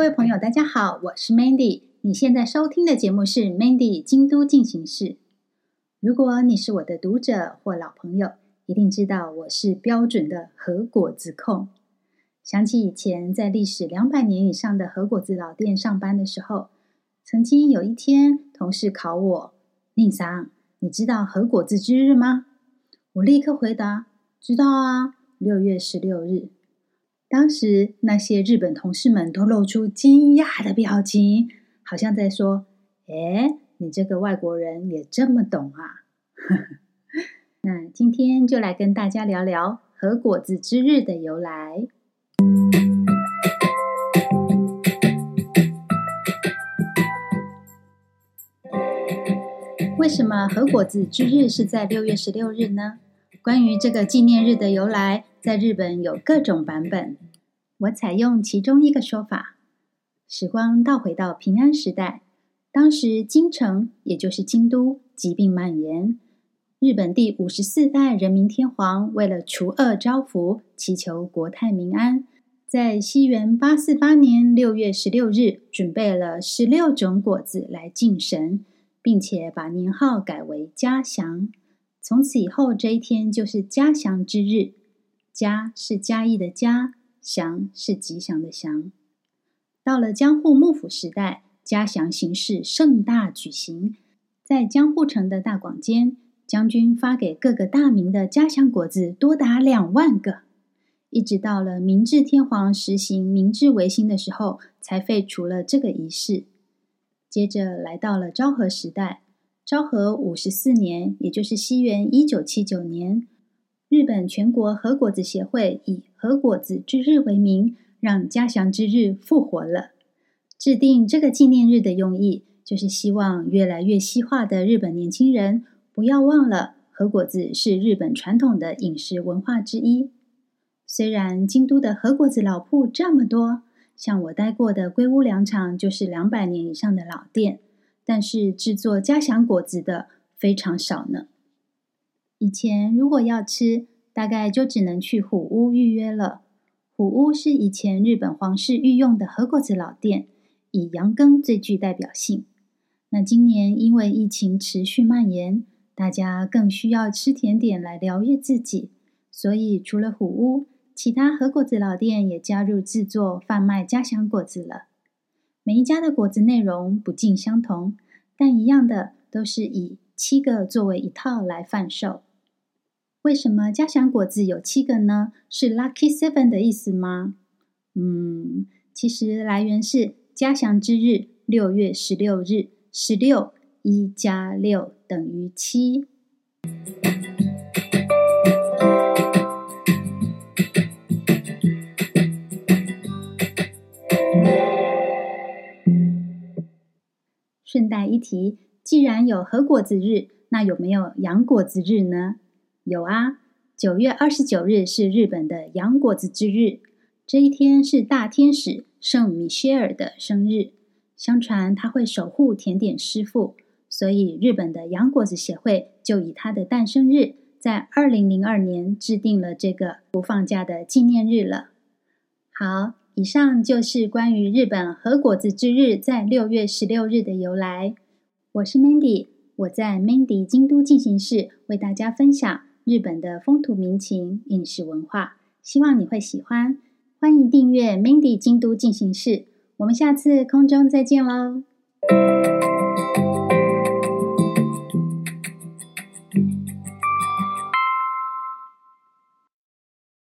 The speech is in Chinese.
各位朋友，大家好，我是 Mandy。你现在收听的节目是 Mandy 京都进行式。如果你是我的读者或老朋友，一定知道我是标准的和果子控。想起以前在历史两百年以上的和果子老店上班的时候，曾经有一天同事考我：“宁桑，你知道和果子之日吗？”我立刻回答：“知道啊，六月十六日。”当时那些日本同事们都露出惊讶的表情，好像在说：“诶，你这个外国人也这么懂啊！” 那今天就来跟大家聊聊和果子之日的由来。为什么和果子之日是在六月十六日呢？关于这个纪念日的由来，在日本有各种版本。我采用其中一个说法。时光倒回到平安时代，当时京城，也就是京都，疾病蔓延。日本第五十四代人民天皇为了除恶招福，祈求国泰民安，在西元八四八年六月十六日，准备了十六种果子来敬神，并且把年号改为嘉祥。从此以后，这一天就是嘉祥之日。嘉是嘉义的嘉。祥是吉祥的祥。到了江户幕府时代，嘉祥形式盛大举行，在江户城的大广间，将军发给各个大名的嘉祥果子多达两万个。一直到了明治天皇实行明治维新的时候，才废除了这个仪式。接着来到了昭和时代，昭和五十四年，也就是西元一九七九年。日本全国和果子协会以和果子之日为名，让嘉祥之日复活了。制定这个纪念日的用意，就是希望越来越西化的日本年轻人不要忘了和果子是日本传统的饮食文化之一。虽然京都的和果子老铺这么多，像我待过的龟屋粮厂就是两百年以上的老店，但是制作嘉祥果子的非常少呢。以前如果要吃，大概就只能去虎屋预约了。虎屋是以前日本皇室御用的和菓子老店，以羊羹最具代表性。那今年因为疫情持续蔓延，大家更需要吃甜点来疗愈自己，所以除了虎屋，其他和菓子老店也加入制作贩卖家乡果子了。每一家的果子内容不尽相同，但一样的都是以七个作为一套来贩售。为什么嘉祥果子有七个呢？是 Lucky Seven 的意思吗？嗯，其实来源是嘉祥之日，六月十六日，十六一加六等于七。顺带一提，既然有和果子日，那有没有洋果子日呢？有啊，九月二十九日是日本的洋果子之日。这一天是大天使圣米歇尔的生日，相传他会守护甜点师傅，所以日本的洋果子协会就以他的诞生日，在二零零二年制定了这个不放假的纪念日了。好，以上就是关于日本和果子之日在六月十六日的由来。我是 Mandy，我在 Mandy 京都进行式为大家分享。日本的风土民情、饮食文化，希望你会喜欢。欢迎订阅 Mandy 京都进行式，我们下次空中再见喽。